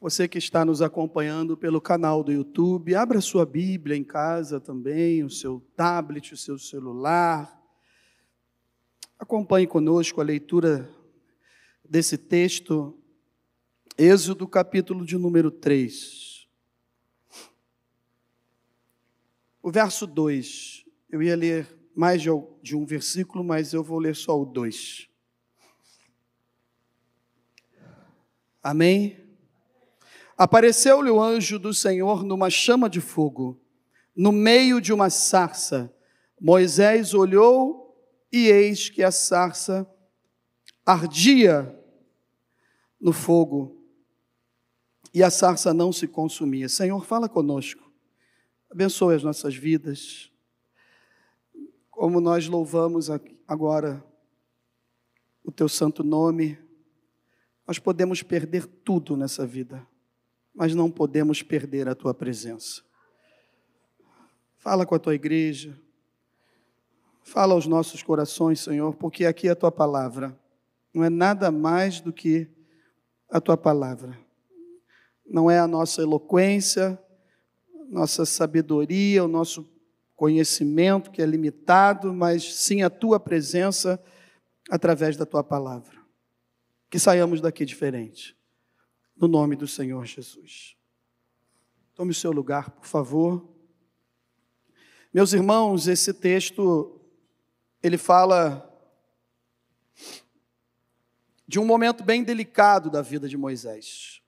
Você que está nos acompanhando pelo canal do YouTube, abra sua Bíblia em casa também, o seu tablet, o seu celular. Acompanhe conosco a leitura desse texto, Êxodo, capítulo de número 3. O verso 2. Eu ia ler mais de um versículo, mas eu vou ler só o 2. Amém? Apareceu-lhe o anjo do Senhor numa chama de fogo, no meio de uma sarça. Moisés olhou e eis que a sarça ardia no fogo e a sarça não se consumia. Senhor, fala conosco, abençoe as nossas vidas, como nós louvamos agora o teu santo nome, nós podemos perder tudo nessa vida mas não podemos perder a tua presença. Fala com a tua igreja, fala aos nossos corações, Senhor, porque aqui é a tua palavra, não é nada mais do que a tua palavra. Não é a nossa eloquência, nossa sabedoria, o nosso conhecimento que é limitado, mas sim a tua presença através da tua palavra. Que saiamos daqui diferente no nome do Senhor Jesus. Tome o seu lugar, por favor. Meus irmãos, esse texto ele fala de um momento bem delicado da vida de Moisés.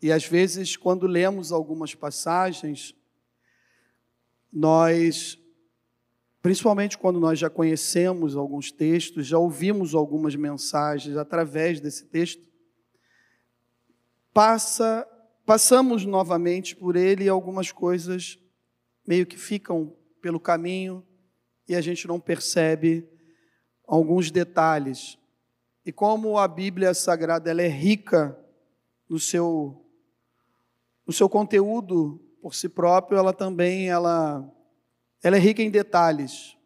E às vezes, quando lemos algumas passagens, nós, principalmente quando nós já conhecemos alguns textos, já ouvimos algumas mensagens através desse texto, passa, passamos novamente por ele e algumas coisas meio que ficam pelo caminho e a gente não percebe alguns detalhes. E como a Bíblia Sagrada ela é rica no seu no seu conteúdo por si próprio, ela também ela ela é rica em detalhes.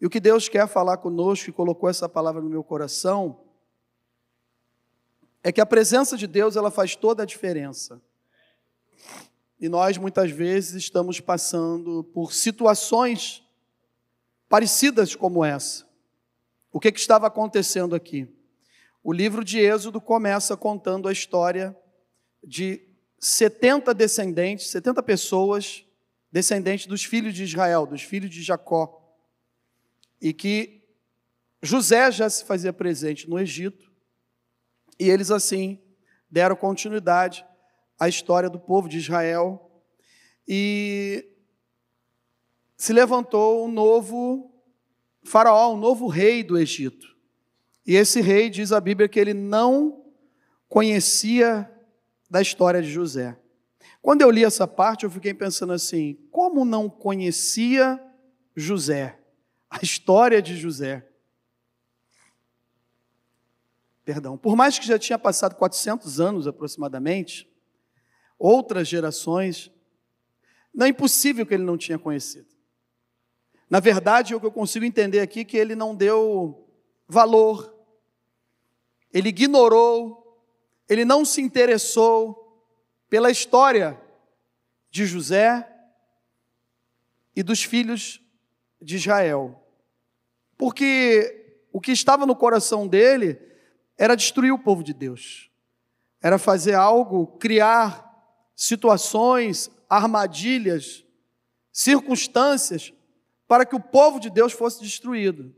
E o que Deus quer falar conosco e colocou essa palavra no meu coração é que a presença de Deus ela faz toda a diferença. E nós muitas vezes estamos passando por situações parecidas como essa. O que, que estava acontecendo aqui? O livro de Êxodo começa contando a história de 70 descendentes, 70 pessoas descendentes dos filhos de Israel, dos filhos de Jacó. E que José já se fazia presente no Egito e eles assim deram continuidade à história do povo de Israel e se levantou um novo faraó, um novo rei do Egito. E esse rei diz a Bíblia que ele não conhecia da história de José. Quando eu li essa parte, eu fiquei pensando assim: como não conhecia José? A história de José. Perdão, por mais que já tinha passado 400 anos aproximadamente, outras gerações, não é impossível que ele não tinha conhecido. Na verdade, o que eu consigo entender aqui é que ele não deu valor, ele ignorou, ele não se interessou pela história de José e dos filhos de Israel. Porque o que estava no coração dele era destruir o povo de Deus, era fazer algo, criar situações, armadilhas, circunstâncias para que o povo de Deus fosse destruído.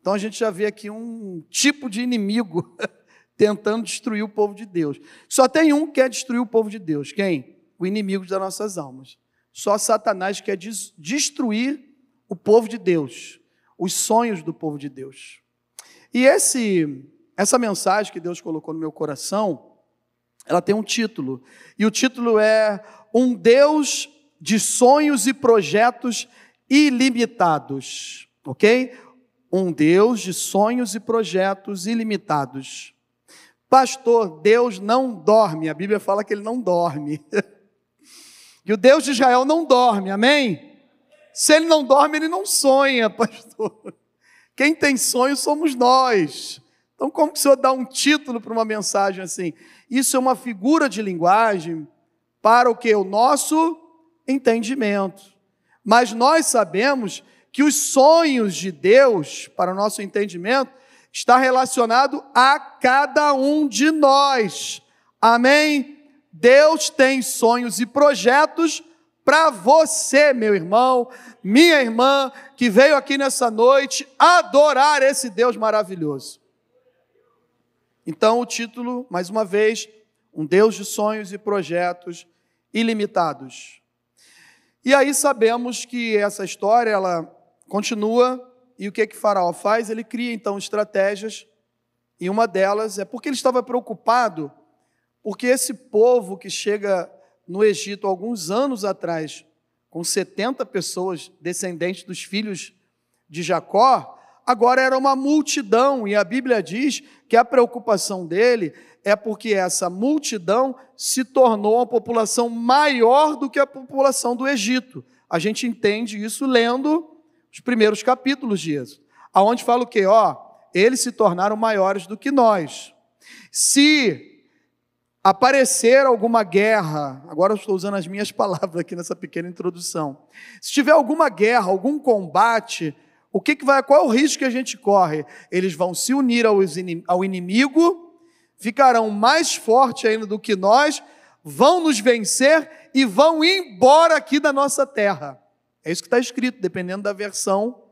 Então a gente já vê aqui um tipo de inimigo tentando destruir o povo de Deus. Só tem um que quer destruir o povo de Deus. Quem? O inimigo das nossas almas. Só Satanás quer destruir o povo de Deus, os sonhos do povo de Deus. E esse essa mensagem que Deus colocou no meu coração, ela tem um título. E o título é Um Deus de sonhos e projetos ilimitados. OK? Um Deus de sonhos e projetos ilimitados. Pastor, Deus não dorme. A Bíblia fala que ele não dorme. E o Deus de Israel não dorme, amém? Se ele não dorme, ele não sonha, pastor. Quem tem sonho somos nós. Então, como que o senhor dá um título para uma mensagem assim? Isso é uma figura de linguagem para o que? O nosso entendimento. Mas nós sabemos que os sonhos de Deus, para o nosso entendimento, está relacionado a cada um de nós. Amém? Deus tem sonhos e projetos para você, meu irmão, minha irmã, que veio aqui nessa noite adorar esse Deus maravilhoso. Então, o título, mais uma vez, um Deus de sonhos e projetos ilimitados. E aí sabemos que essa história ela continua e o que que Faraó faz? Ele cria então estratégias e uma delas é porque ele estava preocupado porque esse povo que chega no Egito alguns anos atrás com 70 pessoas descendentes dos filhos de Jacó, agora era uma multidão e a Bíblia diz que a preocupação dele é porque essa multidão se tornou uma população maior do que a população do Egito. A gente entende isso lendo os primeiros capítulos de Êxodo, aonde fala o quê? Ó, eles se tornaram maiores do que nós. Se aparecer alguma guerra, agora eu estou usando as minhas palavras aqui nessa pequena introdução. Se tiver alguma guerra, algum combate, o que, que vai, qual é o risco que a gente corre? Eles vão se unir ao inimigo ficarão mais fortes ainda do que nós, vão nos vencer e vão embora aqui da nossa terra. É isso que está escrito, dependendo da versão,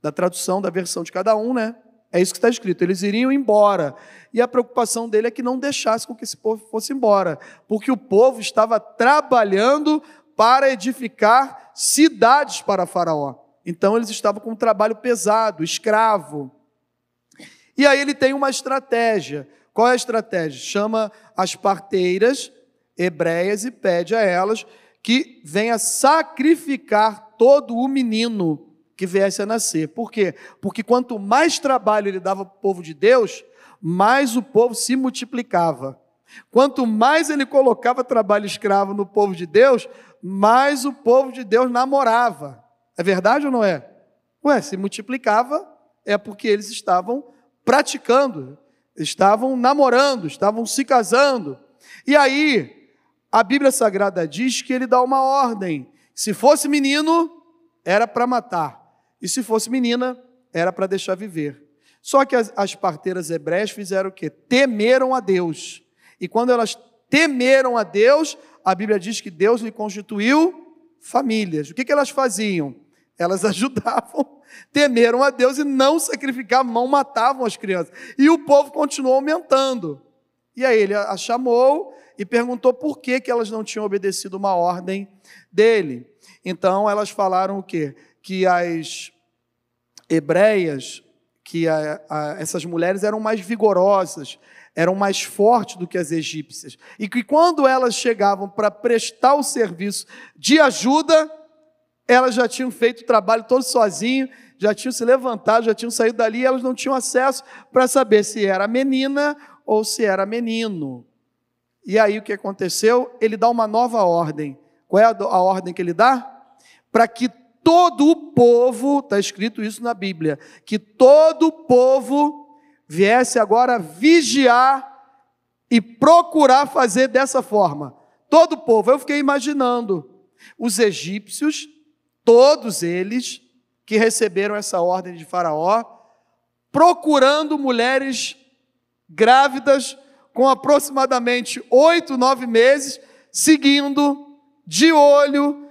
da tradução da versão de cada um, né? É isso que está escrito. Eles iriam embora. E a preocupação dele é que não deixasse com que esse povo fosse embora, porque o povo estava trabalhando para edificar cidades para Faraó. Então eles estavam com um trabalho pesado, escravo. E aí ele tem uma estratégia. Qual é a estratégia? Chama as parteiras hebreias e pede a elas que venha sacrificar todo o menino que viesse a nascer. Por quê? Porque quanto mais trabalho ele dava para o povo de Deus, mais o povo se multiplicava. Quanto mais ele colocava trabalho escravo no povo de Deus, mais o povo de Deus namorava. É verdade ou não é? Ué, se multiplicava é porque eles estavam praticando estavam namorando, estavam se casando. E aí, a Bíblia Sagrada diz que ele dá uma ordem: se fosse menino, era para matar, e se fosse menina, era para deixar viver. Só que as, as parteiras hebreias fizeram o quê? Temeram a Deus. E quando elas temeram a Deus, a Bíblia diz que Deus lhe constituiu famílias. O que, que elas faziam? Elas ajudavam temeram a Deus e não sacrificavam, não matavam as crianças. E o povo continuou aumentando. E aí ele a chamou e perguntou por que, que elas não tinham obedecido uma ordem dele. Então elas falaram o quê? Que as hebreias, que a, a, essas mulheres eram mais vigorosas, eram mais fortes do que as egípcias. E que quando elas chegavam para prestar o serviço de ajuda, elas já tinham feito o trabalho todo sozinho, já tinham se levantado, já tinham saído dali, elas não tinham acesso para saber se era menina ou se era menino. E aí o que aconteceu? Ele dá uma nova ordem. Qual é a ordem que ele dá? Para que todo o povo, está escrito isso na Bíblia, que todo o povo viesse agora vigiar e procurar fazer dessa forma. Todo o povo. Eu fiquei imaginando os egípcios todos eles que receberam essa ordem de Faraó, procurando mulheres grávidas com aproximadamente oito, nove meses, seguindo, de olho,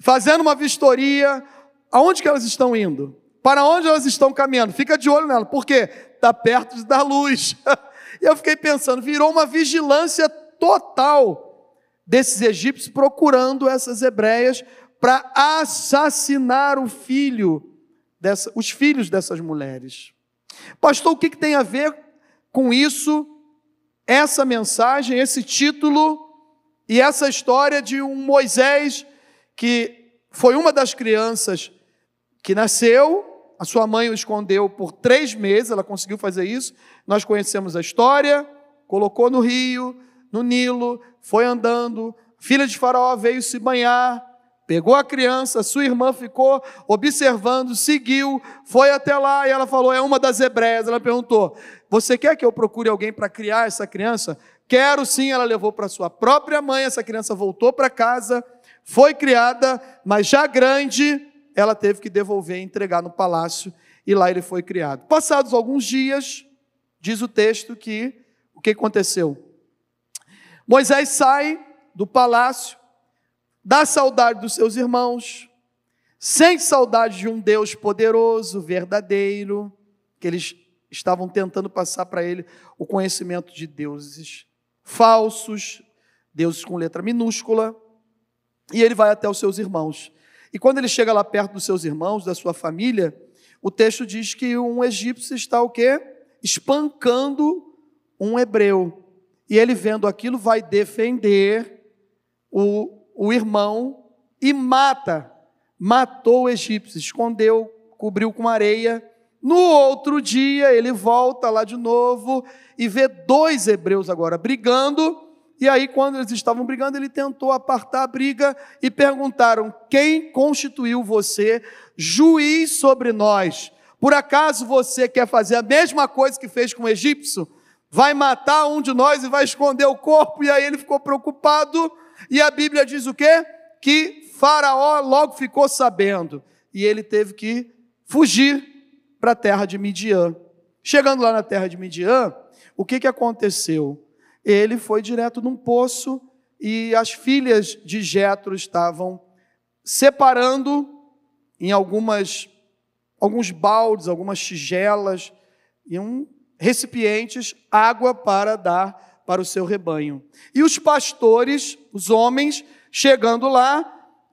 fazendo uma vistoria. Aonde que elas estão indo? Para onde elas estão caminhando? Fica de olho nela, porque está perto dar luz. e eu fiquei pensando, virou uma vigilância total desses egípcios procurando essas hebreias para assassinar o filho dessa, os filhos dessas mulheres. Pastor, o que, que tem a ver com isso, essa mensagem, esse título e essa história de um Moisés que foi uma das crianças que nasceu, a sua mãe o escondeu por três meses, ela conseguiu fazer isso. Nós conhecemos a história, colocou no rio, no Nilo, foi andando, filha de Faraó veio se banhar, Pegou a criança, sua irmã ficou observando, seguiu, foi até lá e ela falou: é uma das hebreias. Ela perguntou: Você quer que eu procure alguém para criar essa criança? Quero sim, ela levou para sua própria mãe, essa criança voltou para casa, foi criada, mas já grande, ela teve que devolver e entregar no palácio, e lá ele foi criado. Passados alguns dias, diz o texto que o que aconteceu? Moisés sai do palácio, dá saudade dos seus irmãos, sente saudade de um Deus poderoso, verdadeiro, que eles estavam tentando passar para ele o conhecimento de deuses falsos, deuses com letra minúscula, e ele vai até os seus irmãos. E quando ele chega lá perto dos seus irmãos, da sua família, o texto diz que um egípcio está o quê? Espancando um hebreu. E ele vendo aquilo vai defender o, o irmão e mata. Matou o egípcio, escondeu, cobriu com areia. No outro dia ele volta lá de novo e vê dois hebreus agora brigando. E aí, quando eles estavam brigando, ele tentou apartar a briga e perguntaram: Quem constituiu você juiz sobre nós? Por acaso você quer fazer a mesma coisa que fez com o egípcio? Vai matar um de nós e vai esconder o corpo? E aí ele ficou preocupado. E a Bíblia diz o quê? Que Faraó logo ficou sabendo. E ele teve que fugir para a terra de Midian. Chegando lá na terra de Midian, o que, que aconteceu? Ele foi direto num poço e as filhas de Jetro estavam separando em algumas alguns baldes, algumas tigelas e um recipientes água para dar para o seu rebanho. E os pastores, os homens, chegando lá,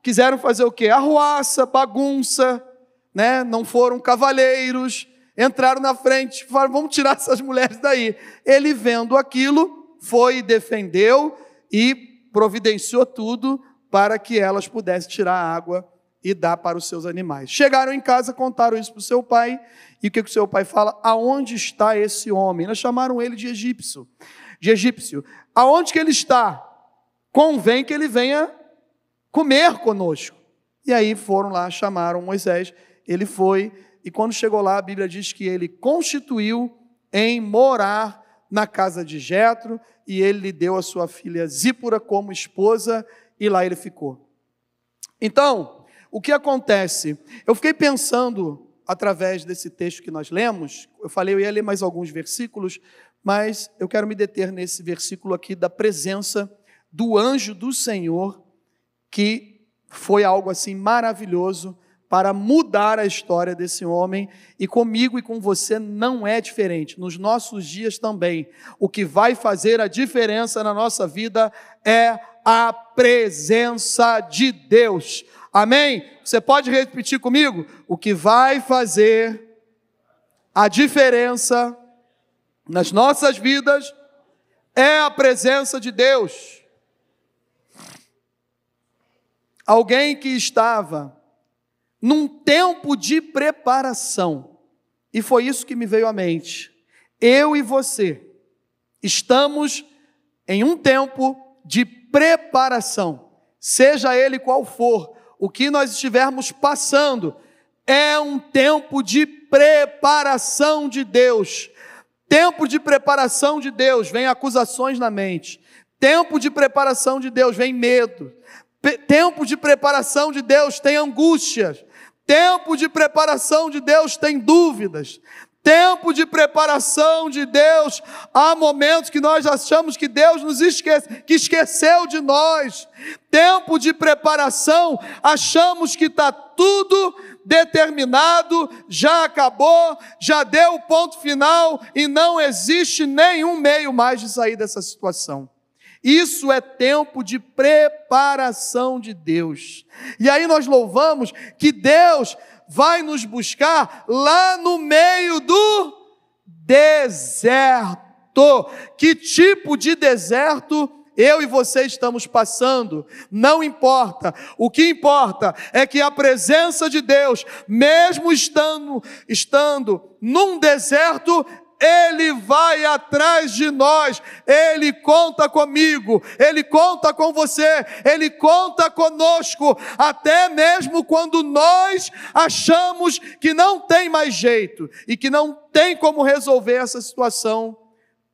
quiseram fazer o quê? Arruaça, bagunça, né? Não foram cavalheiros, entraram na frente, falaram: vamos tirar essas mulheres daí. Ele, vendo aquilo, foi defendeu e providenciou tudo para que elas pudessem tirar a água e dar para os seus animais. Chegaram em casa, contaram isso para o seu pai, e o que, que o seu pai fala? Aonde está esse homem? Eles chamaram ele de egípcio. De egípcio. Aonde que ele está? Convém que ele venha comer conosco. E aí foram lá, chamaram Moisés, ele foi e quando chegou lá, a Bíblia diz que ele constituiu em morar na casa de Jetro e ele lhe deu a sua filha Zípora como esposa e lá ele ficou. Então, o que acontece? Eu fiquei pensando através desse texto que nós lemos, eu falei eu ia ler mais alguns versículos, mas eu quero me deter nesse versículo aqui da presença do anjo do Senhor, que foi algo assim maravilhoso para mudar a história desse homem, e comigo e com você não é diferente. Nos nossos dias também, o que vai fazer a diferença na nossa vida é a presença de Deus. Amém? Você pode repetir comigo? O que vai fazer a diferença nas nossas vidas é a presença de Deus. Alguém que estava num tempo de preparação. E foi isso que me veio à mente. Eu e você estamos em um tempo de preparação, seja ele qual for, o que nós estivermos passando, é um tempo de preparação de Deus. Tempo de preparação de Deus, vem acusações na mente. Tempo de preparação de Deus, vem medo. Tempo de preparação de Deus, tem angústias. Tempo de preparação de Deus tem dúvidas. Tempo de preparação de Deus, há momentos que nós achamos que Deus nos esquece, que esqueceu de nós. Tempo de preparação, achamos que está tudo determinado, já acabou, já deu o ponto final e não existe nenhum meio mais de sair dessa situação. Isso é tempo de preparação de Deus. E aí nós louvamos que Deus vai nos buscar lá no meio do deserto. Que tipo de deserto eu e você estamos passando, não importa. O que importa é que a presença de Deus, mesmo estando, estando num deserto, Ele vai atrás de nós, Ele conta comigo, Ele conta com você, Ele conta conosco, até mesmo quando nós achamos que não tem mais jeito e que não tem como resolver essa situação,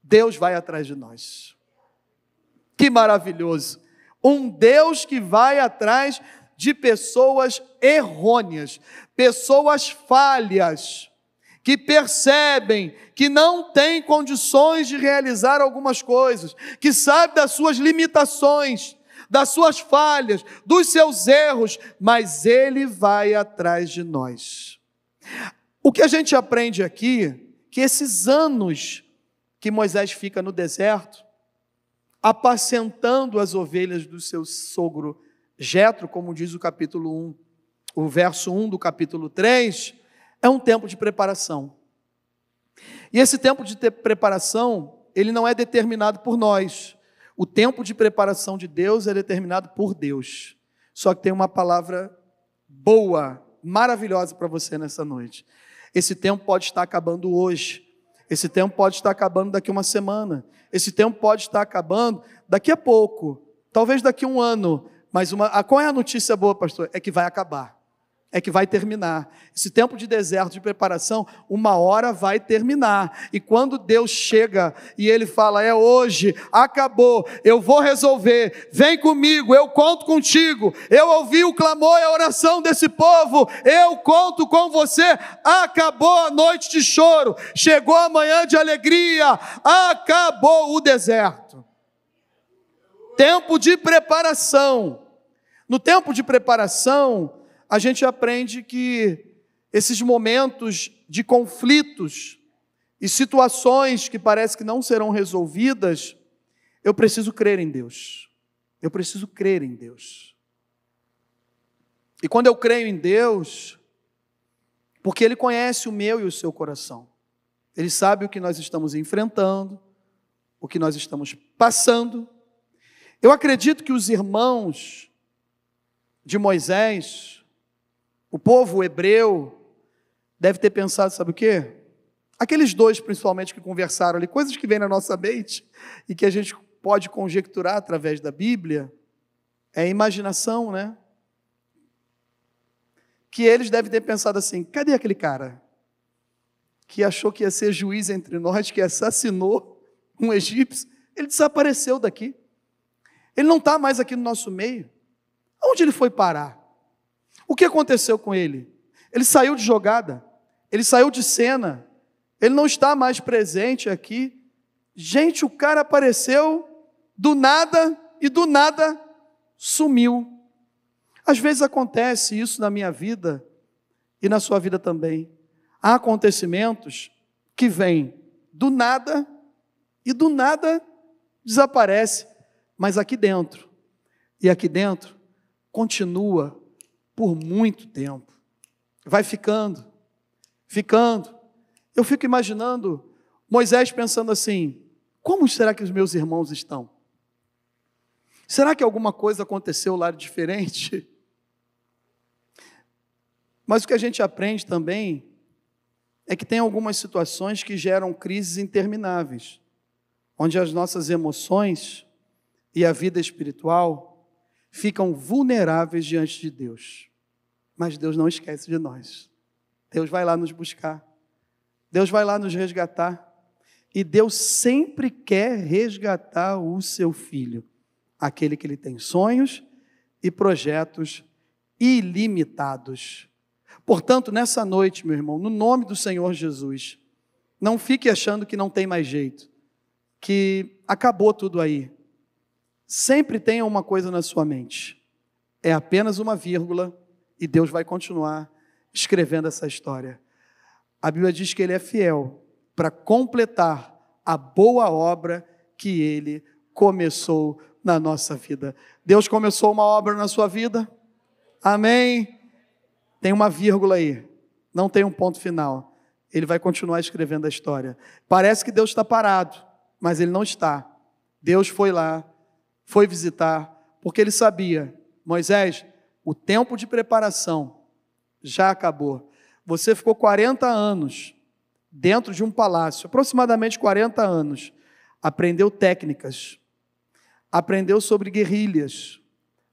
Deus vai atrás de nós. Que maravilhoso! Um Deus que vai atrás de pessoas errôneas, pessoas falhas, que percebem que não têm condições de realizar algumas coisas, que sabe das suas limitações, das suas falhas, dos seus erros, mas ele vai atrás de nós. O que a gente aprende aqui, que esses anos que Moisés fica no deserto, apacentando as ovelhas do seu sogro Jetro, como diz o capítulo 1, o verso 1 do capítulo 3, é um tempo de preparação. E esse tempo de preparação, ele não é determinado por nós. O tempo de preparação de Deus é determinado por Deus. Só que tem uma palavra boa, maravilhosa para você nessa noite. Esse tempo pode estar acabando hoje. Esse tempo pode estar acabando daqui uma semana. Esse tempo pode estar acabando daqui a pouco. Talvez daqui a um ano. Mas uma, qual é a notícia boa, pastor? É que vai acabar. É que vai terminar. Esse tempo de deserto, de preparação, uma hora vai terminar. E quando Deus chega e Ele fala: É hoje, acabou, eu vou resolver, vem comigo, eu conto contigo. Eu ouvi o clamor e a oração desse povo, eu conto com você. Acabou a noite de choro, chegou a manhã de alegria, acabou o deserto. Tempo de preparação. No tempo de preparação, a gente aprende que esses momentos de conflitos e situações que parece que não serão resolvidas, eu preciso crer em Deus. Eu preciso crer em Deus. E quando eu creio em Deus, porque Ele conhece o meu e o seu coração, Ele sabe o que nós estamos enfrentando, o que nós estamos passando. Eu acredito que os irmãos de Moisés, o povo hebreu deve ter pensado, sabe o quê? Aqueles dois, principalmente, que conversaram ali, coisas que vêm na nossa mente e que a gente pode conjecturar através da Bíblia, é imaginação, né? Que eles devem ter pensado assim: cadê aquele cara que achou que ia ser juiz entre nós, que assassinou um egípcio? Ele desapareceu daqui. Ele não está mais aqui no nosso meio. Onde ele foi parar? O que aconteceu com ele? Ele saiu de jogada, ele saiu de cena, ele não está mais presente aqui. Gente, o cara apareceu do nada e do nada sumiu. Às vezes acontece isso na minha vida e na sua vida também. Há acontecimentos que vêm do nada e do nada desaparece, mas aqui dentro. E aqui dentro continua por muito tempo. Vai ficando, ficando. Eu fico imaginando Moisés pensando assim: como será que os meus irmãos estão? Será que alguma coisa aconteceu lá diferente? Mas o que a gente aprende também é que tem algumas situações que geram crises intermináveis, onde as nossas emoções e a vida espiritual ficam vulneráveis diante de Deus. Mas Deus não esquece de nós. Deus vai lá nos buscar. Deus vai lá nos resgatar. E Deus sempre quer resgatar o seu filho, aquele que ele tem sonhos e projetos ilimitados. Portanto, nessa noite, meu irmão, no nome do Senhor Jesus, não fique achando que não tem mais jeito, que acabou tudo aí. Sempre tenha uma coisa na sua mente. É apenas uma vírgula e Deus vai continuar escrevendo essa história. A Bíblia diz que Ele é fiel para completar a boa obra que Ele começou na nossa vida. Deus começou uma obra na sua vida? Amém? Tem uma vírgula aí, não tem um ponto final. Ele vai continuar escrevendo a história. Parece que Deus está parado, mas Ele não está. Deus foi lá, foi visitar, porque ele sabia, Moisés, o tempo de preparação já acabou. Você ficou 40 anos dentro de um palácio, aproximadamente 40 anos, aprendeu técnicas, aprendeu sobre guerrilhas,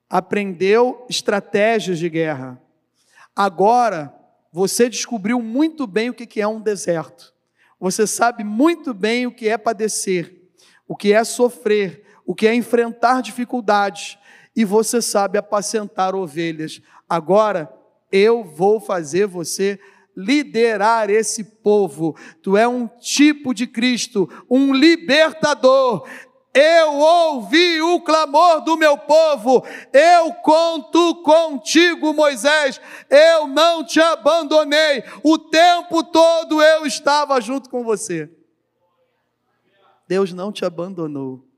aprendeu estratégias de guerra. Agora, você descobriu muito bem o que é um deserto. Você sabe muito bem o que é padecer, o que é sofrer, o que é enfrentar dificuldades, e você sabe apacentar ovelhas. Agora, eu vou fazer você liderar esse povo. Tu é um tipo de Cristo, um libertador. Eu ouvi o clamor do meu povo, eu conto contigo, Moisés, eu não te abandonei, o tempo todo eu estava junto com você. Deus não te abandonou,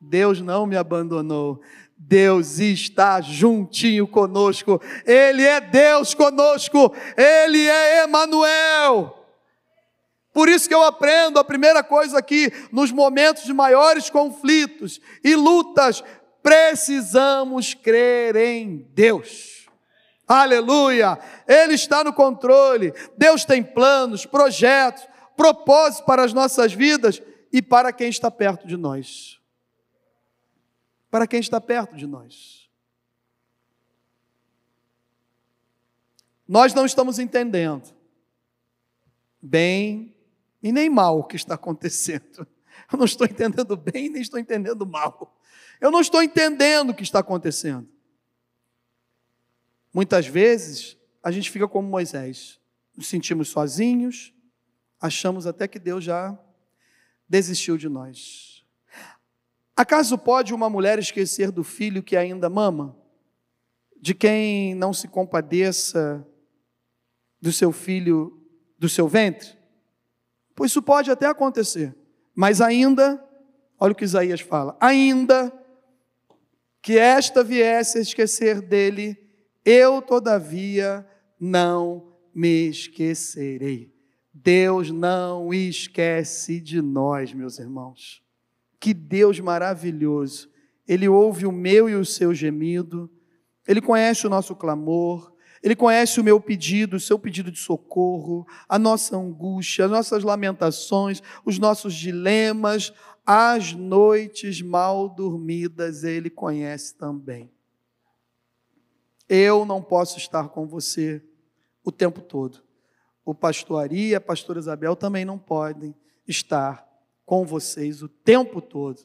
Deus não me abandonou. Deus está juntinho conosco. Ele é Deus conosco. Ele é Emanuel. Por isso que eu aprendo a primeira coisa aqui, nos momentos de maiores conflitos e lutas, precisamos crer em Deus. Aleluia! Ele está no controle. Deus tem planos, projetos, propósitos para as nossas vidas e para quem está perto de nós para quem está perto de nós. Nós não estamos entendendo bem e nem mal o que está acontecendo. Eu não estou entendendo bem nem estou entendendo mal. Eu não estou entendendo o que está acontecendo. Muitas vezes a gente fica como Moisés, nos sentimos sozinhos, achamos até que Deus já desistiu de nós. Acaso pode uma mulher esquecer do filho que ainda mama? De quem não se compadeça do seu filho, do seu ventre? Pois isso pode até acontecer, mas ainda, olha o que Isaías fala: ainda que esta viesse a esquecer dele, eu todavia não me esquecerei. Deus não esquece de nós, meus irmãos. Que Deus maravilhoso. Ele ouve o meu e o seu gemido, ele conhece o nosso clamor, ele conhece o meu pedido, o seu pedido de socorro, a nossa angústia, as nossas lamentações, os nossos dilemas, as noites mal dormidas, ele conhece também. Eu não posso estar com você o tempo todo. O pastor Ari e a pastora Isabel também não podem estar com vocês o tempo todo,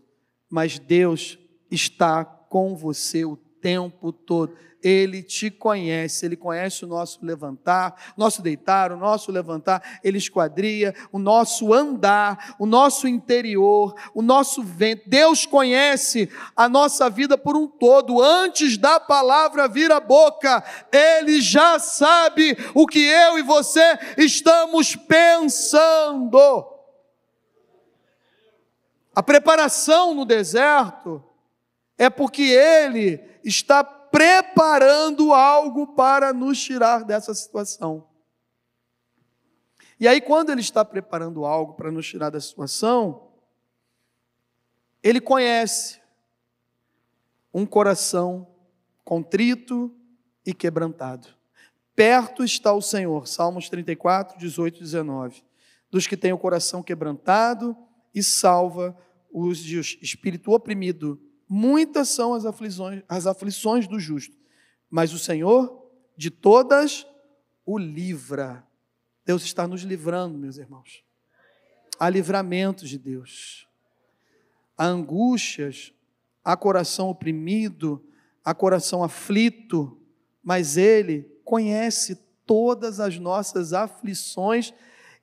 mas Deus está com você o tempo todo. Ele te conhece, ele conhece o nosso levantar, nosso deitar, o nosso levantar, ele esquadria, o nosso andar, o nosso interior, o nosso vento. Deus conhece a nossa vida por um todo, antes da palavra vir à boca, ele já sabe o que eu e você estamos pensando. A preparação no deserto é porque Ele está preparando algo para nos tirar dessa situação. E aí, quando Ele está preparando algo para nos tirar dessa situação, Ele conhece um coração contrito e quebrantado. Perto está o Senhor, Salmos 34, 18 e 19, dos que têm o coração quebrantado e salva os de espírito oprimido. Muitas são as aflições, as aflições do justo, mas o Senhor de todas o livra. Deus está nos livrando, meus irmãos. Há livramentos de Deus. Há angústias, há coração oprimido, há coração aflito, mas Ele conhece todas as nossas aflições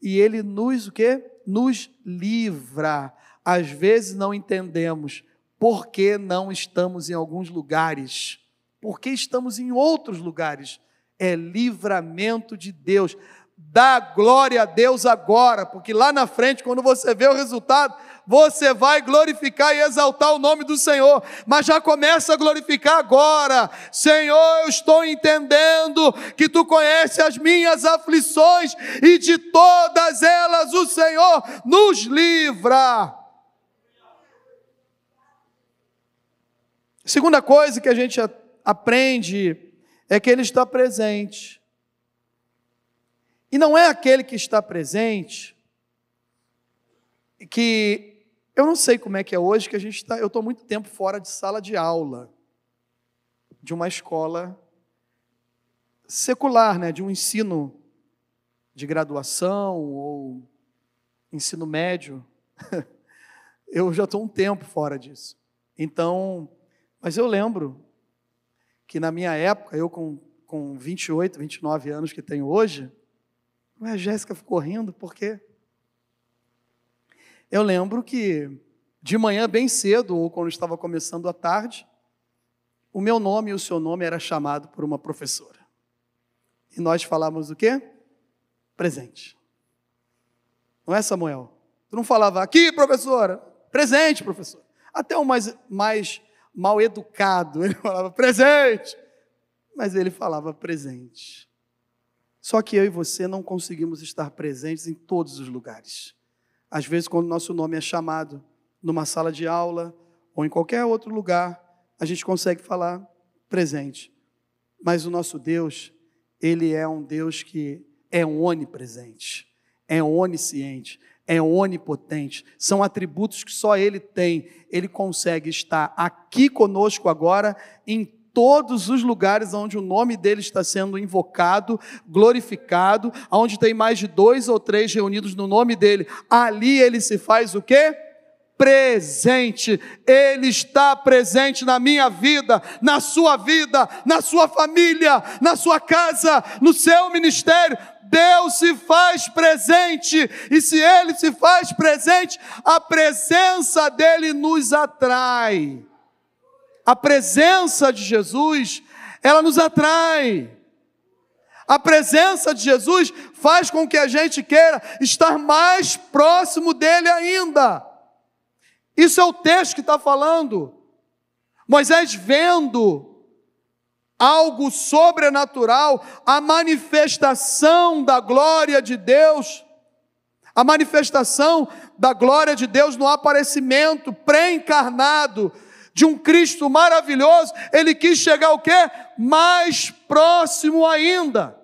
e Ele nos o quê? Nos livra às vezes não entendemos por que não estamos em alguns lugares, por que estamos em outros lugares. É livramento de Deus. Dá glória a Deus agora, porque lá na frente, quando você vê o resultado, você vai glorificar e exaltar o nome do Senhor, mas já começa a glorificar agora. Senhor, eu estou entendendo que tu conheces as minhas aflições e de todas elas o Senhor nos livra. Segunda coisa que a gente aprende é que Ele está presente. E não é aquele que está presente que eu não sei como é que é hoje, que a gente está. Eu estou muito tempo fora de sala de aula de uma escola secular, né, de um ensino de graduação ou ensino médio. eu já estou um tempo fora disso. Então, mas eu lembro que na minha época, eu com, com 28, 29 anos que tenho hoje, a Jéssica ficou rindo, por quê? Eu lembro que de manhã bem cedo, ou quando estava começando a tarde, o meu nome e o seu nome era chamado por uma professora. E nós falávamos o quê? Presente. Não é, Samuel? Tu não falava aqui, professora? Presente, professor. Até o mais, mais mal educado, ele falava presente. Mas ele falava presente. Só que eu e você não conseguimos estar presentes em todos os lugares. Às vezes, quando nosso nome é chamado numa sala de aula ou em qualquer outro lugar, a gente consegue falar presente. Mas o nosso Deus, ele é um Deus que é onipresente, é onisciente, é onipotente. São atributos que só ele tem. Ele consegue estar aqui conosco agora em todos os lugares onde o nome dele está sendo invocado, glorificado, onde tem mais de dois ou três reunidos no nome dele, ali ele se faz o quê? Presente, Ele está presente na minha vida, na sua vida, na sua família, na sua casa, no seu ministério. Deus se faz presente, e se Ele se faz presente, a presença dEle nos atrai a presença de Jesus, ela nos atrai. A presença de Jesus faz com que a gente queira estar mais próximo dele ainda. Isso é o texto que está falando. Moisés vendo algo sobrenatural, a manifestação da glória de Deus, a manifestação da glória de Deus no aparecimento pré-encarnado de um Cristo maravilhoso, ele quis chegar o quê? Mais próximo ainda.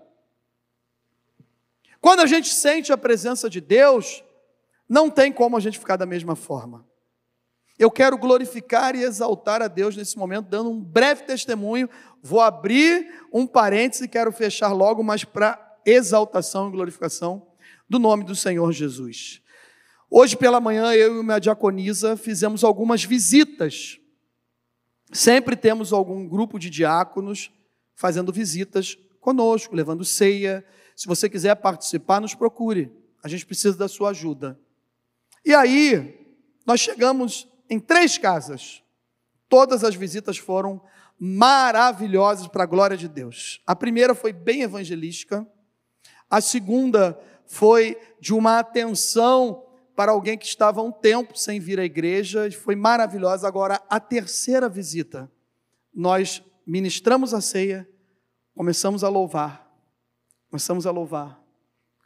Quando a gente sente a presença de Deus, não tem como a gente ficar da mesma forma. Eu quero glorificar e exaltar a Deus nesse momento, dando um breve testemunho. Vou abrir um parêntese e quero fechar logo, mas para exaltação e glorificação do nome do Senhor Jesus. Hoje pela manhã, eu e minha diaconisa fizemos algumas visitas Sempre temos algum grupo de diáconos fazendo visitas conosco, levando ceia. Se você quiser participar, nos procure. A gente precisa da sua ajuda. E aí, nós chegamos em três casas. Todas as visitas foram maravilhosas para a glória de Deus. A primeira foi bem evangelística. A segunda foi de uma atenção para alguém que estava um tempo sem vir à igreja, foi maravilhosa. Agora, a terceira visita, nós ministramos a ceia, começamos a louvar, começamos a louvar,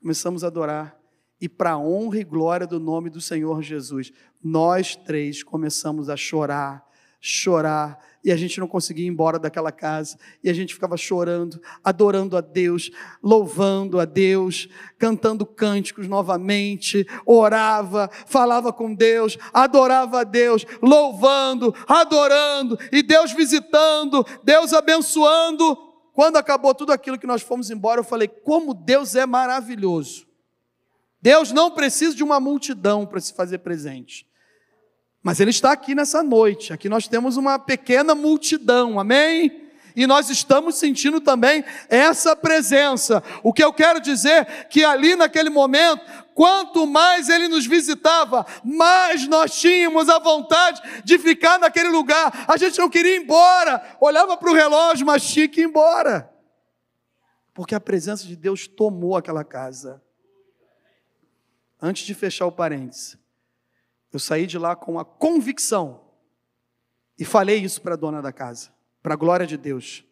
começamos a adorar, e para a honra e glória do nome do Senhor Jesus, nós três começamos a chorar, chorar, e a gente não conseguia ir embora daquela casa, e a gente ficava chorando, adorando a Deus, louvando a Deus, cantando cânticos novamente, orava, falava com Deus, adorava a Deus, louvando, adorando, e Deus visitando, Deus abençoando. Quando acabou tudo aquilo que nós fomos embora, eu falei: como Deus é maravilhoso. Deus não precisa de uma multidão para se fazer presente. Mas Ele está aqui nessa noite. Aqui nós temos uma pequena multidão, amém? E nós estamos sentindo também essa presença. O que eu quero dizer que ali naquele momento, quanto mais ele nos visitava, mais nós tínhamos a vontade de ficar naquele lugar. A gente não queria ir embora, olhava para o relógio, mas tinha que ir embora. Porque a presença de Deus tomou aquela casa. Antes de fechar o parênteses, eu saí de lá com a convicção e falei isso para a dona da casa, para a glória de Deus.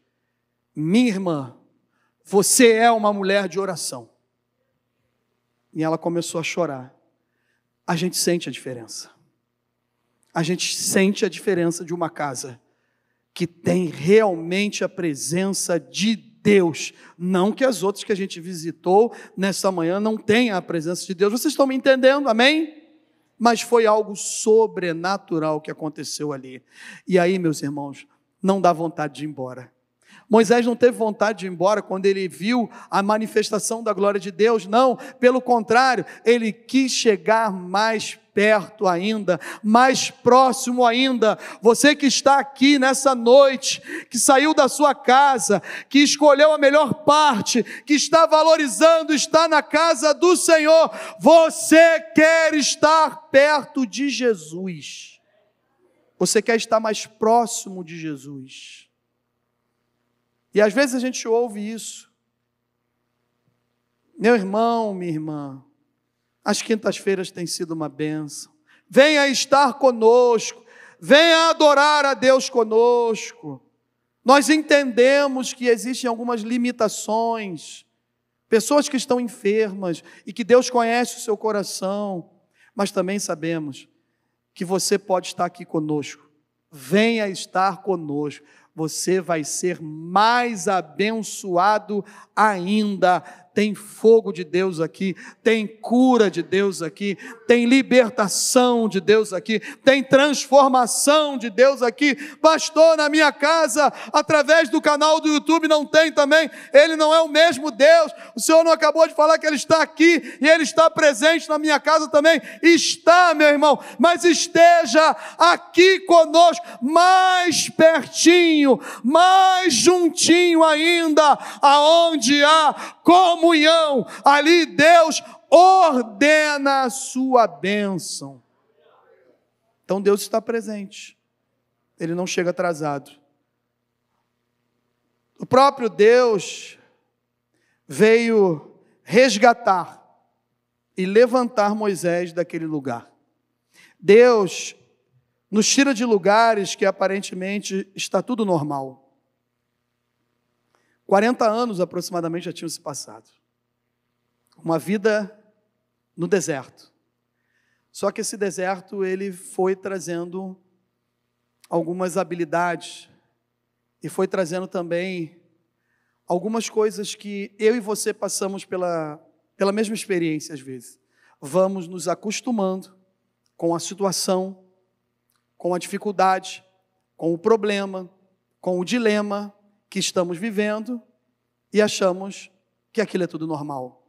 Minha irmã, você é uma mulher de oração. E ela começou a chorar. A gente sente a diferença. A gente sente a diferença de uma casa que tem realmente a presença de Deus. Não que as outras que a gente visitou nessa manhã não tenham a presença de Deus. Vocês estão me entendendo? Amém? Mas foi algo sobrenatural que aconteceu ali. E aí, meus irmãos, não dá vontade de ir embora. Moisés não teve vontade de ir embora quando ele viu a manifestação da glória de Deus, não, pelo contrário, ele quis chegar mais perto ainda, mais próximo ainda. Você que está aqui nessa noite, que saiu da sua casa, que escolheu a melhor parte, que está valorizando estar na casa do Senhor, você quer estar perto de Jesus. Você quer estar mais próximo de Jesus. E às vezes a gente ouve isso. Meu irmão, minha irmã, as quintas-feiras têm sido uma benção. Venha estar conosco, venha adorar a Deus conosco. Nós entendemos que existem algumas limitações, pessoas que estão enfermas e que Deus conhece o seu coração, mas também sabemos que você pode estar aqui conosco. Venha estar conosco você vai ser mais abençoado ainda tem fogo de Deus aqui, tem cura de Deus aqui, tem libertação de Deus aqui, tem transformação de Deus aqui. Pastor, na minha casa, através do canal do YouTube, não tem também. Ele não é o mesmo Deus. O Senhor não acabou de falar que Ele está aqui e Ele está presente na minha casa também. Está, meu irmão, mas esteja aqui conosco, mais pertinho, mais juntinho ainda, aonde há comunhão, ali Deus ordena a sua bênção. Então Deus está presente, ele não chega atrasado. O próprio Deus veio resgatar e levantar Moisés daquele lugar. Deus nos tira de lugares que aparentemente está tudo normal. 40 anos aproximadamente já tinham se passado. Uma vida no deserto. Só que esse deserto ele foi trazendo algumas habilidades e foi trazendo também algumas coisas que eu e você passamos pela, pela mesma experiência às vezes. Vamos nos acostumando com a situação, com a dificuldade, com o problema, com o dilema, que estamos vivendo e achamos que aquilo é tudo normal.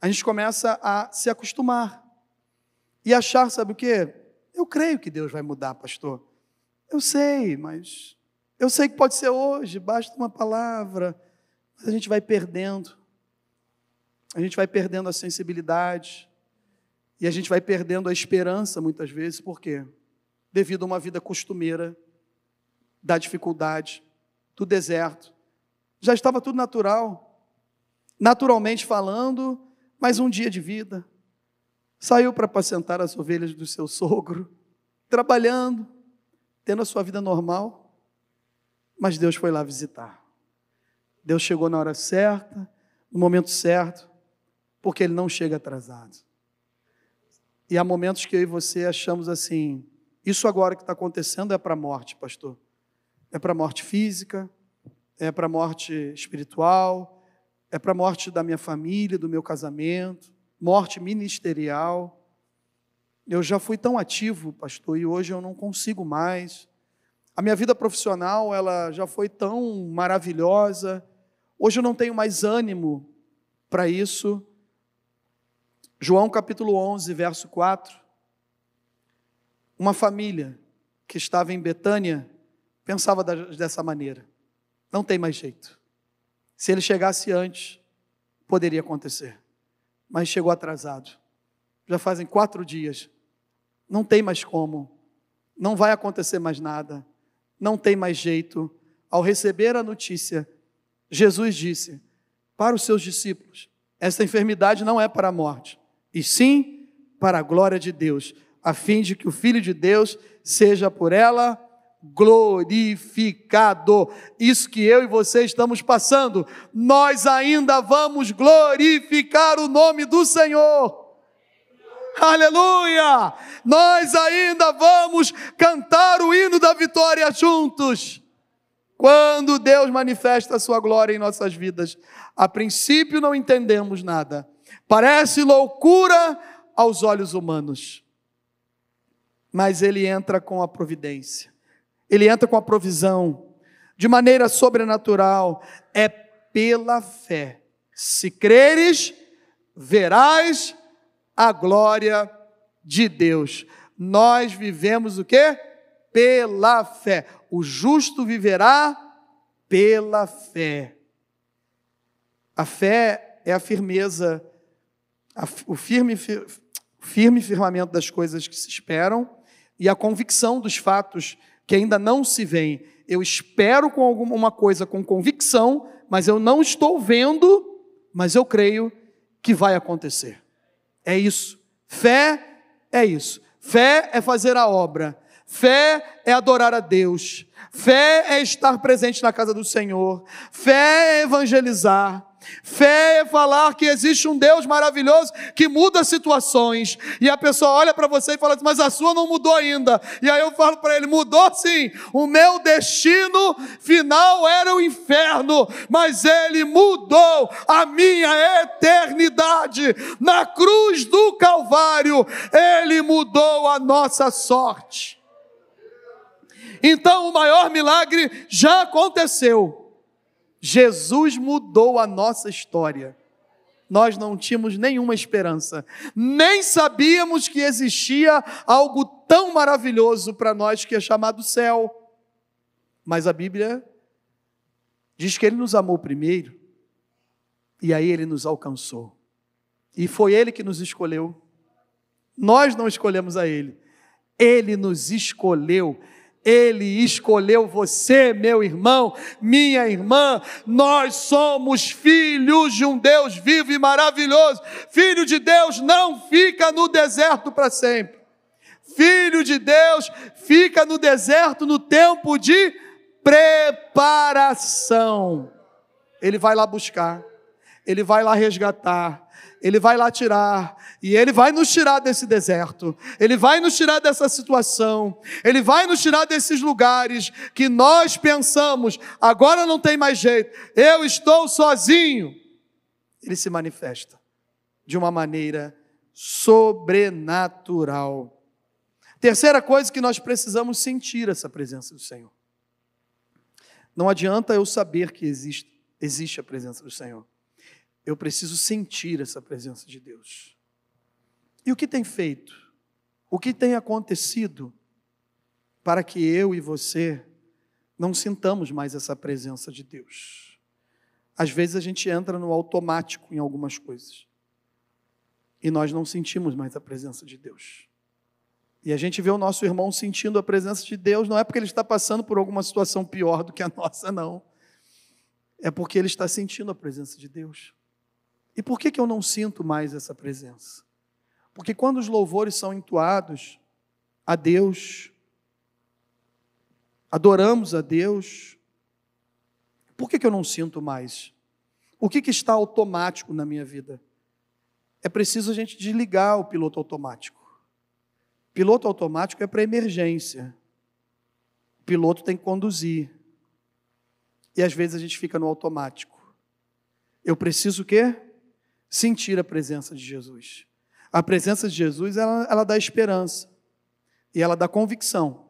A gente começa a se acostumar e achar, sabe o que? Eu creio que Deus vai mudar, pastor. Eu sei, mas eu sei que pode ser hoje, basta uma palavra, mas a gente vai perdendo. A gente vai perdendo a sensibilidade e a gente vai perdendo a esperança muitas vezes, por quê? Devido a uma vida costumeira da dificuldade, do deserto. Já estava tudo natural, naturalmente falando, mais um dia de vida. Saiu para apacentar as ovelhas do seu sogro, trabalhando, tendo a sua vida normal, mas Deus foi lá visitar. Deus chegou na hora certa, no momento certo, porque Ele não chega atrasado. E há momentos que eu e você achamos assim: isso agora que está acontecendo é para a morte, pastor é para a morte física, é para a morte espiritual, é para a morte da minha família, do meu casamento, morte ministerial. Eu já fui tão ativo, pastor, e hoje eu não consigo mais. A minha vida profissional, ela já foi tão maravilhosa. Hoje eu não tenho mais ânimo para isso. João capítulo 11, verso 4. Uma família que estava em Betânia pensava dessa maneira. Não tem mais jeito. Se ele chegasse antes, poderia acontecer. Mas chegou atrasado. Já fazem quatro dias. Não tem mais como. Não vai acontecer mais nada. Não tem mais jeito. Ao receber a notícia, Jesus disse para os seus discípulos: Esta enfermidade não é para a morte, e sim para a glória de Deus, a fim de que o Filho de Deus seja por ela glorificado. Isso que eu e você estamos passando, nós ainda vamos glorificar o nome do Senhor. Aleluia! Nós ainda vamos cantar o hino da vitória juntos. Quando Deus manifesta a sua glória em nossas vidas, a princípio não entendemos nada. Parece loucura aos olhos humanos. mas ele entra com a providência, ele entra com a provisão, de maneira sobrenatural, é pela fé. Se creres, verás a glória de Deus. Nós vivemos o quê? Pela fé. O justo viverá pela fé. A fé é a firmeza, o firme, firme firmamento das coisas que se esperam e a convicção dos fatos que ainda não se veem. Eu espero com alguma coisa com convicção, mas eu não estou vendo, mas eu creio que vai acontecer. É isso. Fé é isso. Fé é fazer a obra. Fé é adorar a Deus. Fé é estar presente na casa do Senhor. Fé é evangelizar. Fé é falar que existe um Deus maravilhoso que muda situações. E a pessoa olha para você e fala assim, mas a sua não mudou ainda. E aí eu falo para ele: mudou sim. O meu destino final era o inferno, mas ele mudou a minha eternidade. Na cruz do Calvário, ele mudou a nossa sorte. Então o maior milagre já aconteceu. Jesus mudou a nossa história. Nós não tínhamos nenhuma esperança, nem sabíamos que existia algo tão maravilhoso para nós que é chamado céu. Mas a Bíblia diz que Ele nos amou primeiro, e aí Ele nos alcançou. E foi Ele que nos escolheu. Nós não escolhemos a Ele, Ele nos escolheu ele escolheu você, meu irmão, minha irmã. Nós somos filhos de um Deus vivo e maravilhoso. Filho de Deus não fica no deserto para sempre. Filho de Deus fica no deserto no tempo de preparação. Ele vai lá buscar, ele vai lá resgatar, ele vai lá tirar, e Ele vai nos tirar desse deserto, Ele vai nos tirar dessa situação, Ele vai nos tirar desses lugares que nós pensamos, agora não tem mais jeito, eu estou sozinho. Ele se manifesta de uma maneira sobrenatural. Terceira coisa que nós precisamos sentir essa presença do Senhor. Não adianta eu saber que existe, existe a presença do Senhor. Eu preciso sentir essa presença de Deus. E o que tem feito? O que tem acontecido para que eu e você não sintamos mais essa presença de Deus? Às vezes a gente entra no automático em algumas coisas e nós não sentimos mais a presença de Deus. E a gente vê o nosso irmão sentindo a presença de Deus, não é porque ele está passando por alguma situação pior do que a nossa, não. É porque ele está sentindo a presença de Deus. E por que, que eu não sinto mais essa presença? Porque quando os louvores são entoados a Deus, adoramos a Deus, por que, que eu não sinto mais? O que, que está automático na minha vida? É preciso a gente desligar o piloto automático. Piloto automático é para emergência. O piloto tem que conduzir. E às vezes a gente fica no automático. Eu preciso o quê? Sentir a presença de Jesus. A presença de Jesus, ela, ela dá esperança. E ela dá convicção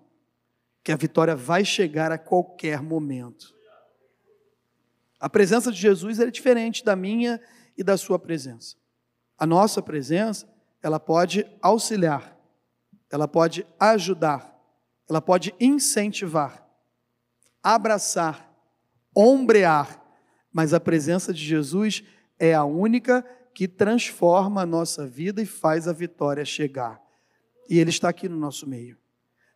que a vitória vai chegar a qualquer momento. A presença de Jesus é diferente da minha e da sua presença. A nossa presença, ela pode auxiliar, ela pode ajudar, ela pode incentivar, abraçar, ombrear, mas a presença de Jesus é a única que transforma a nossa vida e faz a vitória chegar. E Ele está aqui no nosso meio.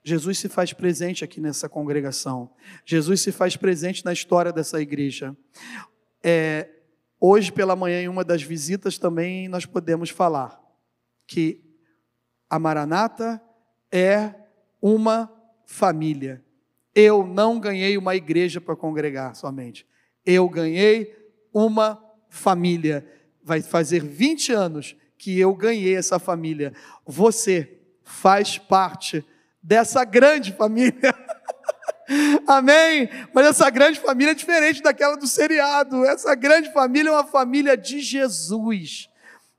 Jesus se faz presente aqui nessa congregação. Jesus se faz presente na história dessa igreja. É, hoje pela manhã, em uma das visitas também, nós podemos falar que a Maranata é uma família. Eu não ganhei uma igreja para congregar somente. Eu ganhei uma família. Vai fazer 20 anos que eu ganhei essa família. Você faz parte dessa grande família. Amém? Mas essa grande família é diferente daquela do seriado. Essa grande família é uma família de Jesus,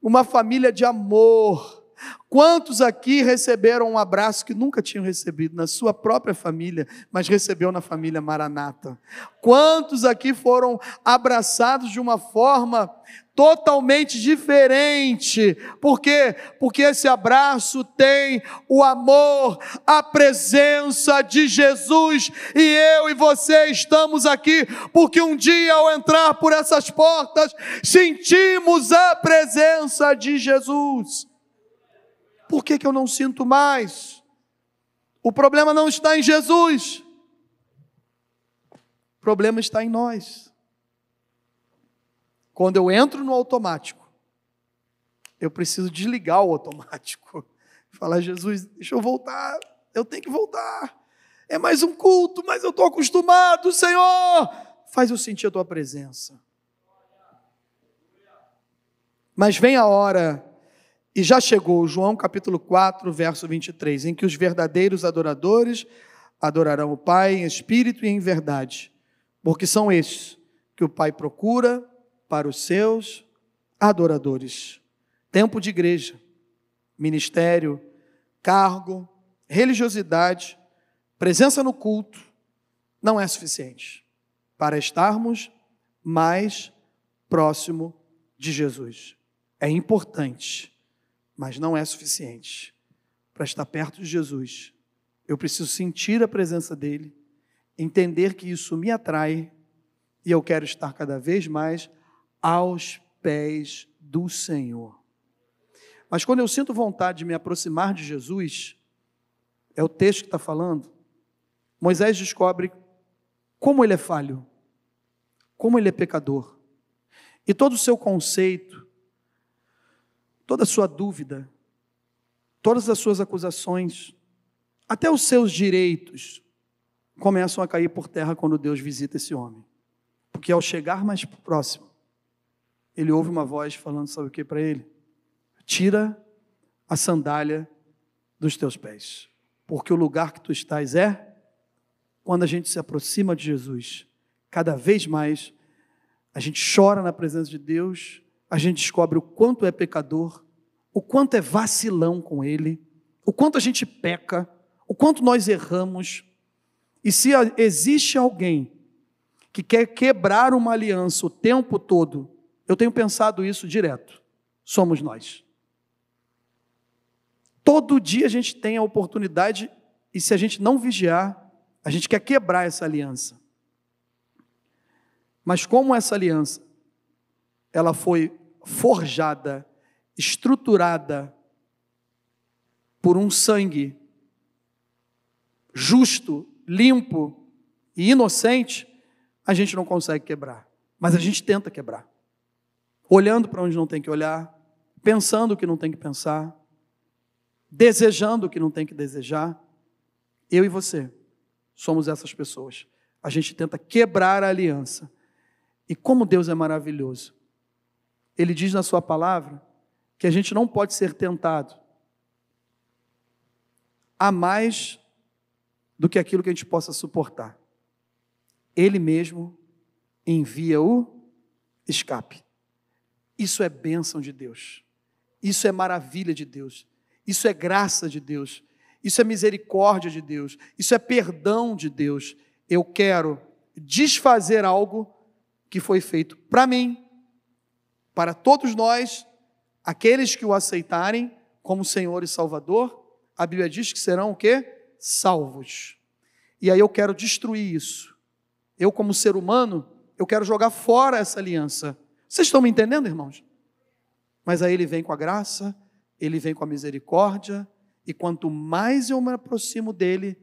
uma família de amor, Quantos aqui receberam um abraço que nunca tinham recebido na sua própria família, mas recebeu na família Maranata? Quantos aqui foram abraçados de uma forma totalmente diferente. Por quê? Porque esse abraço tem o amor, a presença de Jesus e eu e você estamos aqui porque um dia ao entrar por essas portas sentimos a presença de Jesus. Por que, que eu não sinto mais? O problema não está em Jesus. O problema está em nós. Quando eu entro no automático, eu preciso desligar o automático. Falar, Jesus, deixa eu voltar, eu tenho que voltar. É mais um culto, mas eu estou acostumado, Senhor. Faz eu sentir a tua presença. Mas vem a hora, e já chegou, João capítulo 4, verso 23, em que os verdadeiros adoradores adorarão o Pai em espírito e em verdade, porque são estes que o Pai procura para os seus adoradores. Tempo de igreja, ministério, cargo, religiosidade, presença no culto não é suficiente para estarmos mais próximo de Jesus. É importante, mas não é suficiente para estar perto de Jesus. Eu preciso sentir a presença dele, entender que isso me atrai e eu quero estar cada vez mais aos pés do Senhor. Mas quando eu sinto vontade de me aproximar de Jesus, é o texto que está falando, Moisés descobre como ele é falho, como ele é pecador. E todo o seu conceito, toda a sua dúvida, todas as suas acusações, até os seus direitos, começam a cair por terra quando Deus visita esse homem. Porque ao chegar mais próximo, ele ouve uma voz falando, sabe o que para ele? Tira a sandália dos teus pés, porque o lugar que tu estás é quando a gente se aproxima de Jesus, cada vez mais a gente chora na presença de Deus, a gente descobre o quanto é pecador, o quanto é vacilão com Ele, o quanto a gente peca, o quanto nós erramos. E se existe alguém que quer quebrar uma aliança o tempo todo, eu tenho pensado isso direto. Somos nós. Todo dia a gente tem a oportunidade, e se a gente não vigiar, a gente quer quebrar essa aliança. Mas como essa aliança, ela foi forjada, estruturada por um sangue justo, limpo e inocente, a gente não consegue quebrar. Mas a gente tenta quebrar olhando para onde não tem que olhar, pensando o que não tem que pensar, desejando o que não tem que desejar. Eu e você somos essas pessoas. A gente tenta quebrar a aliança. E como Deus é maravilhoso. Ele diz na Sua palavra que a gente não pode ser tentado a mais do que aquilo que a gente possa suportar. Ele mesmo envia o escape. Isso é bênção de Deus. Isso é maravilha de Deus. Isso é graça de Deus. Isso é misericórdia de Deus. Isso é perdão de Deus. Eu quero desfazer algo que foi feito para mim, para todos nós, aqueles que o aceitarem como Senhor e Salvador. A Bíblia diz que serão o quê? Salvos. E aí eu quero destruir isso. Eu, como ser humano, eu quero jogar fora essa aliança vocês estão me entendendo, irmãos? Mas aí ele vem com a graça, ele vem com a misericórdia, e quanto mais eu me aproximo dele,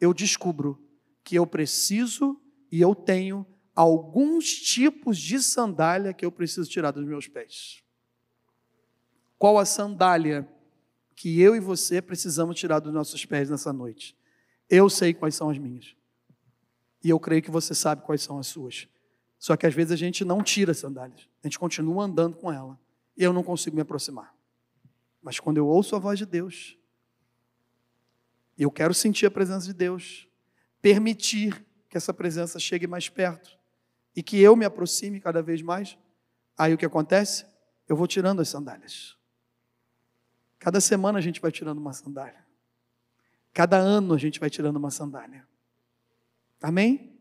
eu descubro que eu preciso e eu tenho alguns tipos de sandália que eu preciso tirar dos meus pés. Qual a sandália que eu e você precisamos tirar dos nossos pés nessa noite? Eu sei quais são as minhas. E eu creio que você sabe quais são as suas. Só que às vezes a gente não tira as sandálias, a gente continua andando com ela. E eu não consigo me aproximar. Mas quando eu ouço a voz de Deus, eu quero sentir a presença de Deus, permitir que essa presença chegue mais perto e que eu me aproxime cada vez mais. Aí o que acontece? Eu vou tirando as sandálias. Cada semana a gente vai tirando uma sandália. Cada ano a gente vai tirando uma sandália. Amém?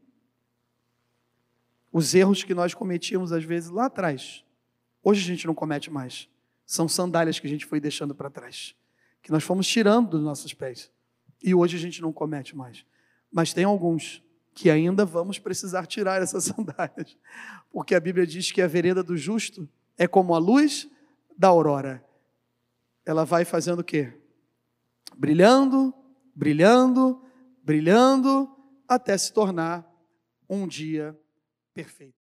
Os erros que nós cometíamos às vezes lá atrás, hoje a gente não comete mais. São sandálias que a gente foi deixando para trás, que nós fomos tirando dos nossos pés. E hoje a gente não comete mais. Mas tem alguns que ainda vamos precisar tirar essas sandálias, porque a Bíblia diz que a vereda do justo é como a luz da aurora. Ela vai fazendo o quê? Brilhando, brilhando, brilhando, até se tornar um dia perfeito.